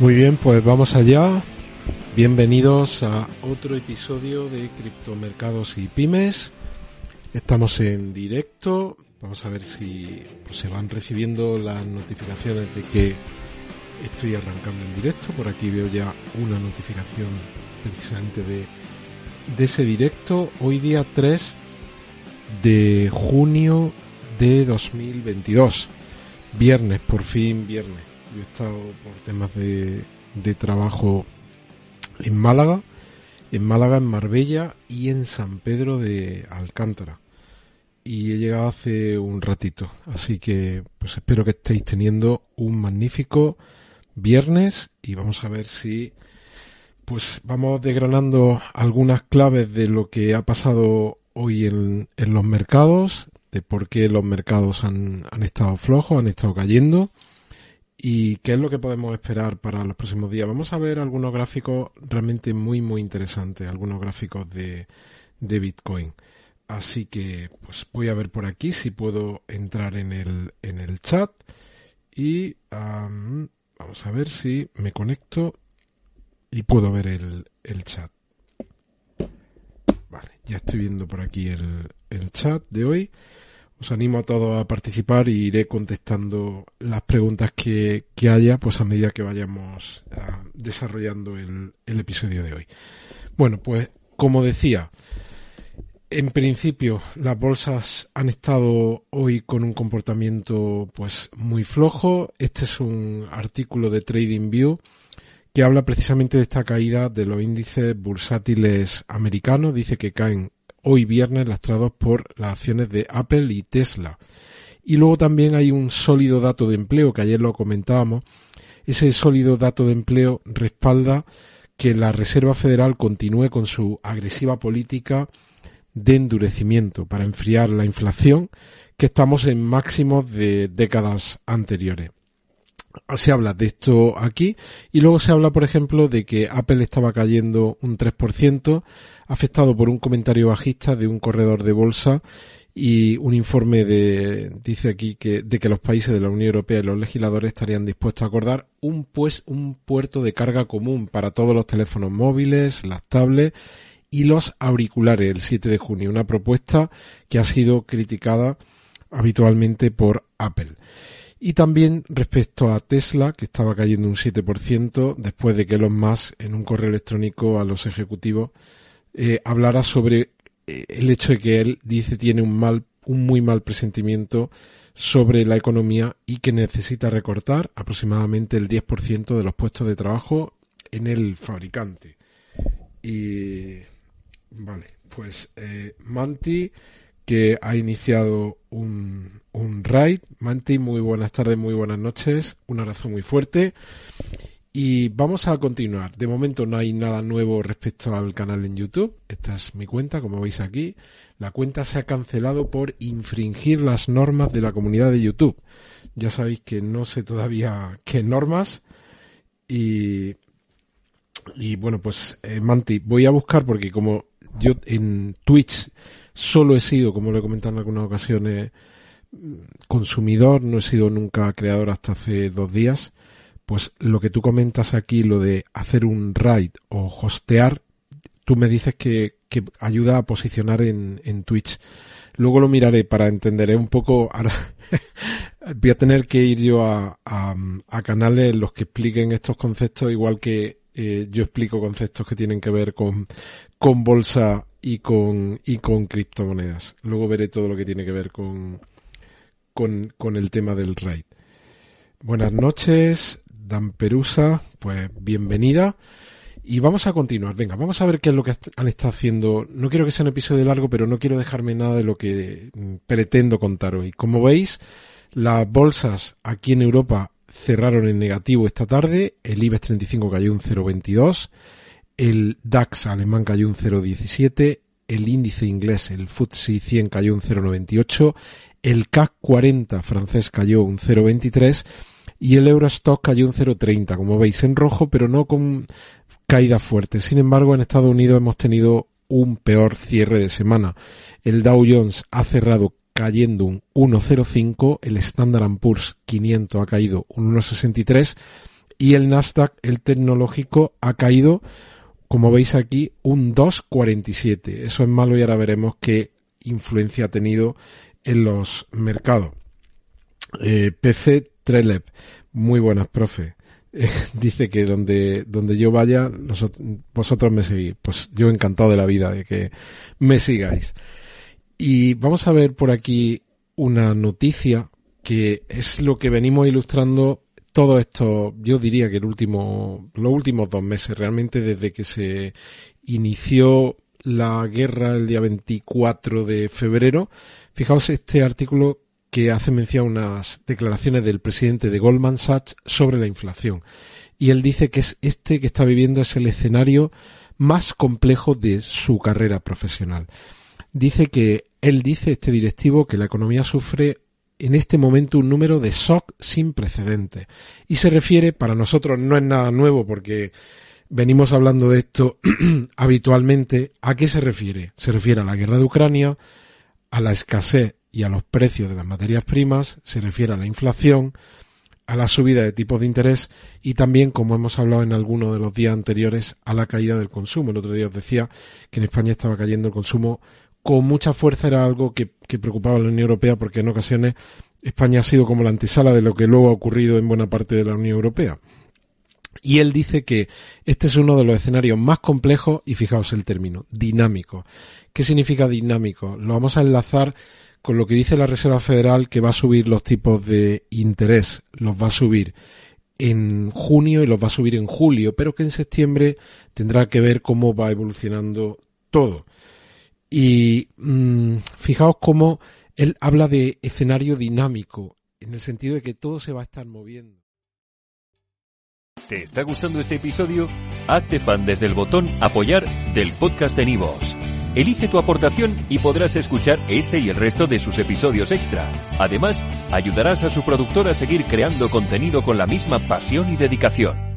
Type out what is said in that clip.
Muy bien, pues vamos allá. Bienvenidos a otro episodio de Criptomercados y Pymes. Estamos en directo. Vamos a ver si pues, se van recibiendo las notificaciones de que estoy arrancando en directo. Por aquí veo ya una notificación precisamente de, de ese directo. Hoy día 3 de junio de 2022. Viernes, por fin viernes. Yo he estado por temas de, trabajo en Málaga, en Málaga, en Marbella y en San Pedro de Alcántara. Y he llegado hace un ratito, así que pues espero que estéis teniendo un magnífico viernes y vamos a ver si pues vamos desgranando algunas claves de lo que ha pasado hoy en, en los mercados, de por qué los mercados han, han estado flojos, han estado cayendo ¿Y qué es lo que podemos esperar para los próximos días? Vamos a ver algunos gráficos realmente muy, muy interesantes, algunos gráficos de, de Bitcoin. Así que pues voy a ver por aquí si puedo entrar en el, en el chat y vamos a ver si me conecto y puedo ver el, el chat. Vale, ya estoy viendo por aquí el, el chat de hoy os animo a todos a participar y iré contestando las preguntas que, haya pues a medida que vayamos ah, desarrollando el, el episodio de hoy. Bueno, pues como decía, en principio las bolsas han estado hoy con un comportamiento pues muy flojo. Este es un artículo de TradingView que habla precisamente de esta caída de los índices bursátiles americanos. Dice que caen hoy viernes lastrados por las acciones de Apple y Tesla. Y luego también hay un sólido dato de empleo, que ayer lo comentábamos. Ese sólido dato de empleo respalda que la Reserva Federal continúe con su agresiva política de endurecimiento para enfriar la inflación, que estamos en máximos de décadas anteriores se habla de esto aquí y luego se habla, por ejemplo, de que Apple estaba cayendo un 3%, afectado por un comentario bajista de un corredor de bolsa y un informe de, dice aquí que, de que los países de la Unión Europea y los legisladores estarían dispuestos a acordar un, pues, un puerto de carga común para todos los teléfonos móviles, las tablets y los auriculares el 7 de junio, una propuesta que ha sido criticada habitualmente por Apple. Y también respecto a Tesla, que estaba cayendo un 7% después de que Elon Musk, en un correo electrónico a los ejecutivos, eh, hablara sobre eh, el hecho de que él dice tiene un mal, un muy mal presentimiento sobre la economía y que necesita recortar aproximadamente el 10% de los puestos de trabajo en el fabricante. Y vale, pues eh, Manti que ha iniciado un, un raid. Manti, muy buenas tardes, muy buenas noches. Un abrazo muy fuerte. Y vamos a continuar. De momento no hay nada nuevo respecto al canal en YouTube. Esta es mi cuenta, como veis aquí. La cuenta se ha cancelado por infringir las normas de la comunidad de YouTube. Ya sabéis que no sé todavía qué normas. Y, y bueno, pues eh, Manti, voy a buscar porque como yo en Twitch solo he sido, como lo he comentado en algunas ocasiones, consumidor, no he sido nunca creador hasta hace dos días, pues lo que tú comentas aquí, lo de hacer un raid o hostear, tú me dices que, que ayuda a posicionar en, en Twitch. Luego lo miraré para entender un poco. Ahora voy a tener que ir yo a, a, a, canales en los que expliquen estos conceptos, igual que eh, yo explico conceptos que tienen que ver con, con bolsa y con, y con criptomonedas. Luego veré todo lo que tiene que ver con, con, con el tema del RAID. Buenas noches, Dan Perusa, pues bienvenida. Y vamos a continuar. Venga, vamos a ver qué es lo que han estado haciendo. No quiero que sea un episodio largo, pero no quiero dejarme nada de lo que mm, pretendo contar hoy. Como veis, las bolsas aquí en Europa cerraron en negativo esta tarde. El IBEX 35 cayó un 0,22 el DAX alemán cayó un 0,17, el índice inglés, el FTSE 100 cayó un 0,98, el CAC 40 francés cayó un 0,23 y el Eurostock cayó un 0,30, como veis en rojo, pero no con caída fuerte. Sin embargo, en Estados Unidos hemos tenido un peor cierre de semana. El Dow Jones ha cerrado cayendo un 1,05, el Standard Poor's 500 ha caído un 1,63 y el Nasdaq, el tecnológico, ha caído, como veis aquí, un 2,47. Eso es malo y ahora veremos qué influencia ha tenido en los mercados. Eh, PC Trelep, muy buenas, profe. dice que donde, donde yo vaya, vosotros me seguís. Pues yo encantado de la vida de que me sigáis. Y vamos a ver por aquí una noticia que es lo que venimos ilustrando todo esto, yo diría que el último, los últimos dos meses, realmente desde que se inició la guerra el día 24 de febrero. Fijaos este artículo que hace mención unas declaraciones del presidente de Goldman Sachs sobre la inflación. Y él dice que es este que está viviendo es el escenario más complejo de su carrera profesional. Dice que él dice, este directivo, que la economía sufre en este momento un número de shock sin precedentes. Y se refiere, para nosotros no es nada nuevo porque venimos hablando de esto habitualmente, ¿a qué se refiere? Se refiere a la guerra de Ucrania, a la escasez y a los precios de las materias primas, se refiere a la inflación, a la subida de tipos de interés y también, como hemos hablado en algunos de los días anteriores, a la caída del consumo. El otro día os decía que en España estaba cayendo el consumo con mucha fuerza, era algo que, preocupaba a la Unión Europea porque en ocasiones España ha sido como la antesala de lo que luego ha ocurrido en buena parte de la Unión Europea. Y él dice que este es uno de los escenarios más complejos y fijaos el término, dinámico. ¿Qué significa dinámico? Lo vamos a enlazar con lo que dice la Reserva Federal que va a subir los tipos de interés, los va a subir en junio y los va a subir en julio, pero que en septiembre tendrá que ver cómo va evolucionando todo. Y mm, fijaos cómo él habla de escenario dinámico, en el sentido de que todo se va a estar moviendo. ¿Te está gustando este episodio? Hazte fan desde el botón apoyar del podcast de Nivos. Elige tu aportación y podrás escuchar este y el resto de sus episodios extra. Además, ayudarás a su productor a seguir creando contenido con la misma pasión y dedicación.